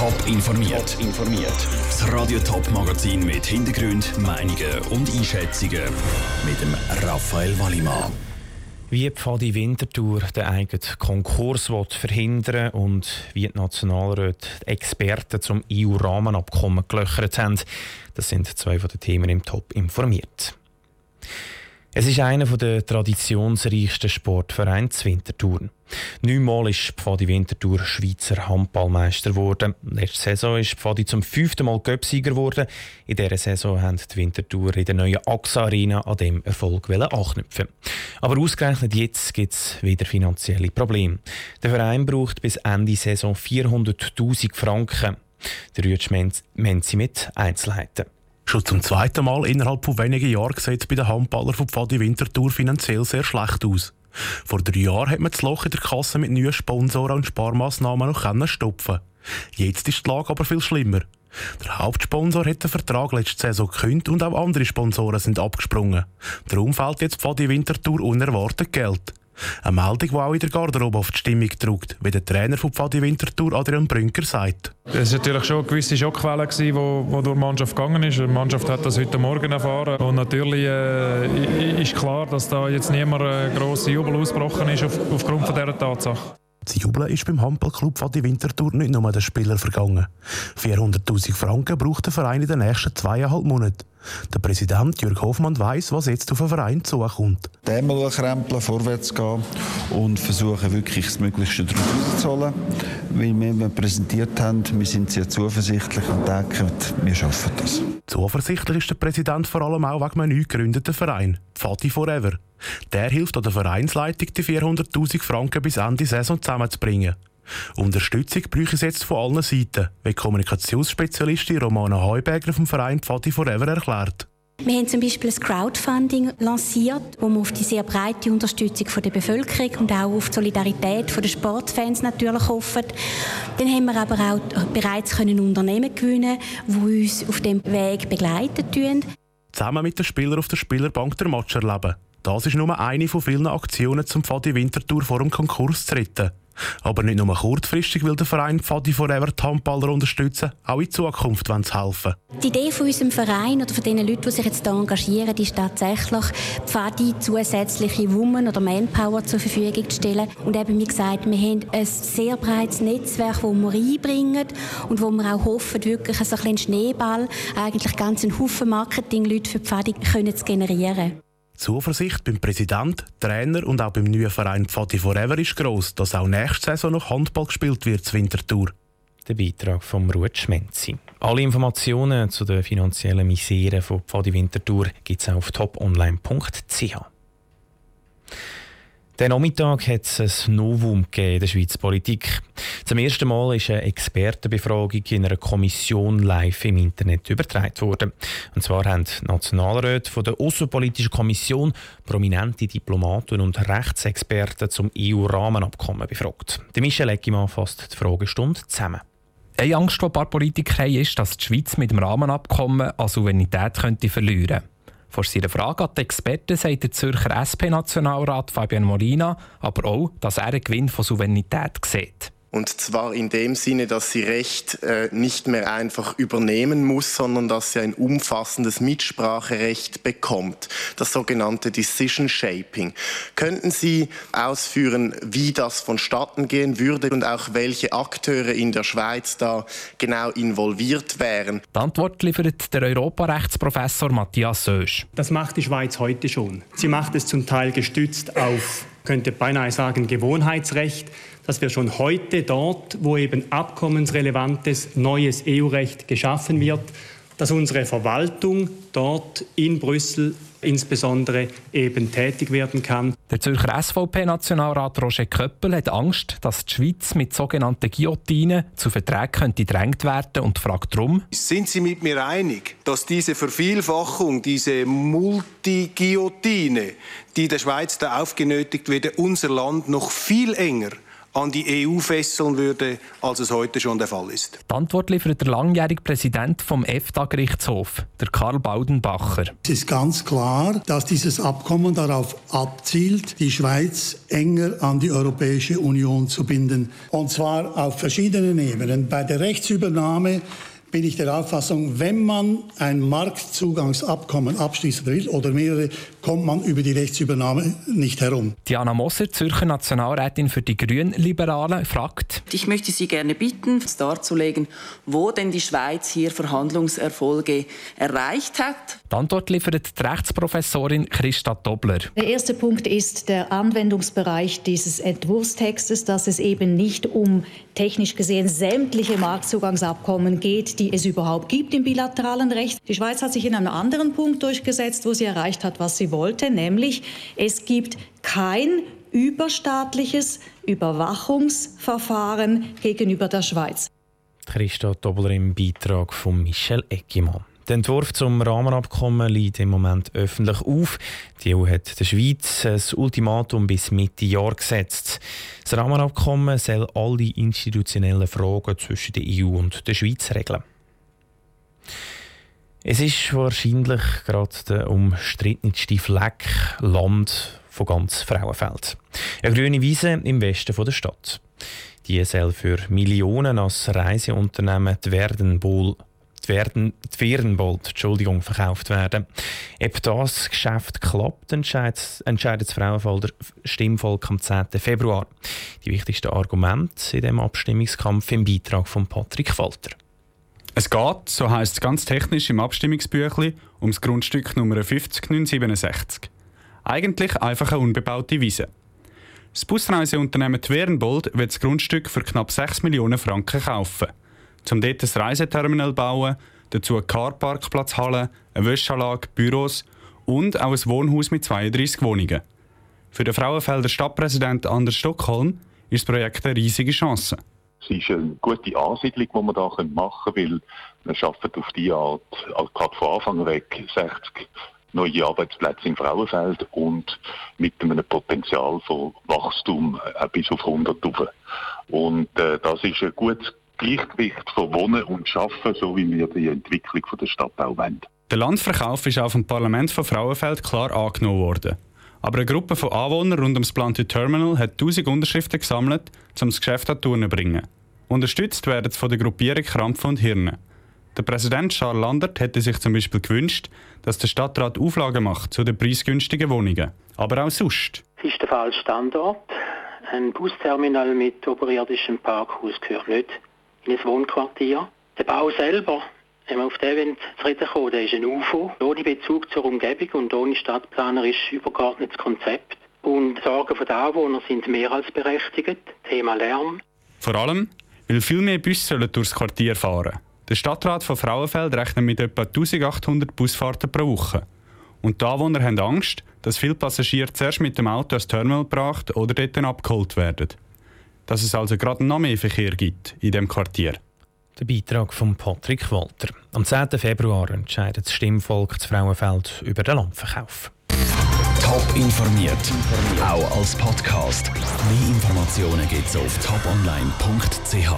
Top informiert. Top informiert. Das Radio Top Magazin mit Hintergrund, Meinungen und Einschätzungen mit dem Raphael Wallimann. Wie die Pfadi Winterthur den eigenen Konkurs verhindern und wie die Nationalräte die Experten zum EU-Rahmenabkommen gelöchert haben, das sind zwei von den Themen im Top informiert. Es ist einer der traditionsreichsten Sportvereine Winterthur. Neunmal ist Pfadi Winterthur Schweizer Handballmeister geworden. Letzte Saison ist Pfadi zum fünften Mal Göpsieger geworden. In dieser Saison haben die Winterthur in der neuen AXA Arena an dem Erfolg anknüpfen. Aber ausgerechnet jetzt gibt es wieder finanzielle Probleme. Der Verein braucht bis Ende Saison 400.000 Franken. Der Rütsch Menzi mit Einzelheiten. Schon zum zweiten Mal innerhalb von wenigen Jahren sieht es bei den Handballern von Pfadi Winterthur finanziell sehr schlecht aus. Vor drei Jahren hat man das Loch in der Kasse mit neuen Sponsoren und Sparmaßnahmen noch stopfen Jetzt ist die Lage aber viel schlimmer. Der Hauptsponsor hat den Vertrag letzte Saison gekündigt und auch andere Sponsoren sind abgesprungen. Darum fällt jetzt Pfadi Winterthur unerwartet Geld. Eine Meldung, die auch in der Garderobe auf die Stimmung drückt, wie der Trainer von Pfadi Winterthur Adrian Brünker sagt. Es war natürlich schon eine gewisse Schockwelle, die durch die Mannschaft gegangen ist. Die Mannschaft hat das heute Morgen erfahren. Und natürlich äh, ist klar, dass da jetzt niemand grosser Jubel ausgebrochen ist auf, aufgrund von dieser Tatsache. Das Jubeln ist beim Handballclub Pfadi Winterthur nicht nur den Spielern vergangen. 400'000 Franken braucht der Verein in den nächsten zweieinhalb Monaten. Der Präsident Jürg Hoffmann weiß, was jetzt auf den Verein zukommt. Dämmel krempeln, vorwärts gehen und versuchen wirklich das Möglichste daraus rauszuholen. Weil wir präsentiert haben, wir sind sehr zuversichtlich und denken, wir schaffen das. Zuversichtlich ist der Präsident vor allem auch wegen einem neu gegründeten Verein, Pfadi Forever. Der hilft an der Vereinsleitung, die 400'000 Franken bis Ende Saison zusammenzubringen. Unterstützung bräuchte es jetzt von allen Seiten, wie Kommunikationsspezialistin Romana Heuberger vom Verein Pfadi Forever erklärt. Wir haben zum Beispiel ein Crowdfunding lanciert, wo wir auf die sehr breite Unterstützung von der Bevölkerung und auch auf die Solidarität der Sportfans natürlich hoffen. Dann haben wir aber auch bereits Unternehmen gewinnen, die uns auf dem Weg begleiten tun. Zusammen mit den Spielern auf der Spielerbank der Match erleben. Das ist nur eine von vielen Aktionen zum Pfadi Winterthur vor dem Konkurs zu retten. Aber nicht nur kurzfristig will der Verein Pfadi Forever die Handballer unterstützen, auch in Zukunft wollen sie helfen. Die Idee von unserem Verein oder von den Leuten, die sich jetzt hier engagieren, ist tatsächlich, Pfadi zusätzliche Women oder Manpower zur Verfügung zu stellen. Und eben, wie gesagt, wir haben ein sehr breites Netzwerk, das wir einbringen und wo wir auch hoffen, wirklich so einen Schneeball, eigentlich ganz einen Haufen Marketing-Leute für Pfadi zu generieren. Zuversicht beim Präsident, Trainer und auch beim neuen Verein Pfadi Forever ist gross, dass auch nächste Saison noch Handball gespielt wird zur Winterthur. Der Beitrag von Ruth Schmenzi. Alle Informationen zu der finanziellen Misere von Pfadi Winterthur gibt es auf toponline.ch. Der Nachmittag hat es ein Novum in der Schweizer Politik. Zum ersten Mal ist eine Expertenbefragung in einer Kommission live im Internet übertragen worden. Und zwar haben Nationalräte von der Außenpolitischen Kommission prominente Diplomaten und Rechtsexperten zum EU-Rahmenabkommen befragt. Der Michel Eckimann fasst die Fragestunde zusammen. Eine Angst, die ein paar Politiker haben, ist, dass die Schweiz mit dem Rahmenabkommen an Souveränität könnte verlieren könnte. Vor seiner Frage an die Experten sagt der Zürcher SP-Nationalrat Fabian Molina aber auch, dass er einen Gewinn von Souveränität sieht. Und zwar in dem Sinne, dass sie Recht äh, nicht mehr einfach übernehmen muss, sondern dass sie ein umfassendes Mitspracherecht bekommt, das sogenannte Decision Shaping. Könnten Sie ausführen, wie das vonstatten gehen würde und auch welche Akteure in der Schweiz da genau involviert wären? Die Antwort liefert der Europarechtsprofessor Matthias Sösch. Das macht die Schweiz heute schon. Sie macht es zum Teil gestützt auf, könnte beinahe sagen, Gewohnheitsrecht dass wir schon heute dort, wo eben abkommensrelevantes neues EU-Recht geschaffen wird, dass unsere Verwaltung dort in Brüssel insbesondere eben tätig werden kann. Der Zürcher SVP-Nationalrat Roger Köppel hat Angst, dass die Schweiz mit sogenannten Guillotinen zu Verträgen könnte drängt werden und fragt darum. Sind Sie mit mir einig, dass diese Vervielfachung, diese Multi-Guillotine, die der Schweiz da aufgenötigt wird, unser Land noch viel enger an die EU fesseln würde, als es heute schon der Fall ist. Die Antwort liefert der langjährige Präsident vom EFTA-Gerichtshof, der Karl Baudenbacher. Es ist ganz klar, dass dieses Abkommen darauf abzielt, die Schweiz enger an die Europäische Union zu binden. Und zwar auf verschiedenen Ebenen. Bei der Rechtsübernahme bin ich der Auffassung, wenn man ein Marktzugangsabkommen abschließen will oder mehrere, kommt man über die Rechtsübernahme nicht herum. Diana Moser, Zürcher Nationalrätin für die Grünliberalen, fragt. Ich möchte Sie gerne bitten, darzulegen, wo denn die Schweiz hier Verhandlungserfolge erreicht hat. Die Antwort liefert die Rechtsprofessorin Christa Dobler. Der erste Punkt ist der Anwendungsbereich dieses Entwurfstextes, dass es eben nicht um technisch gesehen sämtliche Marktzugangsabkommen geht, die es überhaupt gibt im bilateralen Recht. Die Schweiz hat sich in einem anderen Punkt durchgesetzt, wo sie erreicht hat, was sie wollte, nämlich es gibt kein überstaatliches Überwachungsverfahren gegenüber der Schweiz. Christa Dobler im Beitrag von Michel Eckimann. Der Entwurf zum Rahmenabkommen liegt im Moment öffentlich auf. Die EU hat der Schweiz ein Ultimatum bis Mitte Jahr gesetzt. Das Rahmenabkommen soll alle institutionellen Fragen zwischen der EU und der Schweiz regeln. Es ist wahrscheinlich gerade der umstrittenste Fleck Land von ganz Frauenfeld. Eine grüne Wiese im Westen der Stadt. Die soll für Millionen als Reiseunternehmen die Werdenbol werden, Ferienbold Entschuldigung, verkauft werden. Ob das Geschäft klappt, entscheidet, das Frauenvolk Stimmvolk am 10. Februar. Die wichtigsten Argumente in dem Abstimmungskampf im Beitrag von Patrick Walter. Es geht, so heisst es ganz technisch im Abstimmungsbüchlein, ums Grundstück Nummer 50967. Eigentlich einfach eine unbebaute Wiese. Das Busreiseunternehmen Twernbold wird das Grundstück für knapp 6 Millionen Franken kaufen um dort ein Reiseterminal zu bauen, dazu eine Carparkplatzhalle, eine Wäschanlage, Büros und auch ein Wohnhaus mit 32 Wohnungen. Für den Frauenfelder Stadtpräsident Anders Stockholm ist das Projekt eine riesige Chance. Es ist eine gute Ansiedlung, die man da machen können, weil man schafft auf diese Art, also gerade von Anfang weg, 60 neue Arbeitsplätze im Frauenfeld und mit einem Potenzial von Wachstum äh, bis auf 100 Und äh, das ist ein gutes Gleichgewicht von Wohnen und Schaffen, so wie wir die Entwicklung der Stadt auch wollen. Der Landverkauf ist auch vom Parlament von Frauenfeld klar angenommen worden. Aber eine Gruppe von Anwohnern rund ums geplante Terminal hat 1000 Unterschriften gesammelt, um das Geschäft an Touren zu bringen. Unterstützt werden sie von der Gruppierung Krampf und Hirne. Der Präsident Charles Landert hätte sich zum Beispiel gewünscht, dass der Stadtrat Auflagen macht zu den preisgünstigen Wohnungen. Aber auch sonst. Es ist der falsche Standort. Ein Busterminal mit oberirdischem Parkhaus gehört nicht in ein Wohnquartier. Der Bau selber, wenn wir auf den zu reden kommen, der ist ein UFO, ohne Bezug zur Umgebung und ohne stadtplanerisch übergeordnetes Konzept. Und die Sorgen der Anwohner sind mehr als berechtigt. Thema Lärm. Vor allem, weil viel mehr Busse durchs Quartier fahren Der Stadtrat von Frauenfeld rechnet mit etwa 1800 Busfahrten pro Woche. Und die Anwohner haben Angst, dass viele Passagiere zuerst mit dem Auto ans Terminal gebracht oder dort abgeholt werden dass es also gerade noch mehr Verkehr gibt in dem Quartier. Der Beitrag von Patrick Walter. Am 10. Februar entscheidet das Stimmvolk das Frauenfeld über den Landverkauf. Top informiert, auch als Podcast. Mehr Informationen gibt es auf toponline.ch.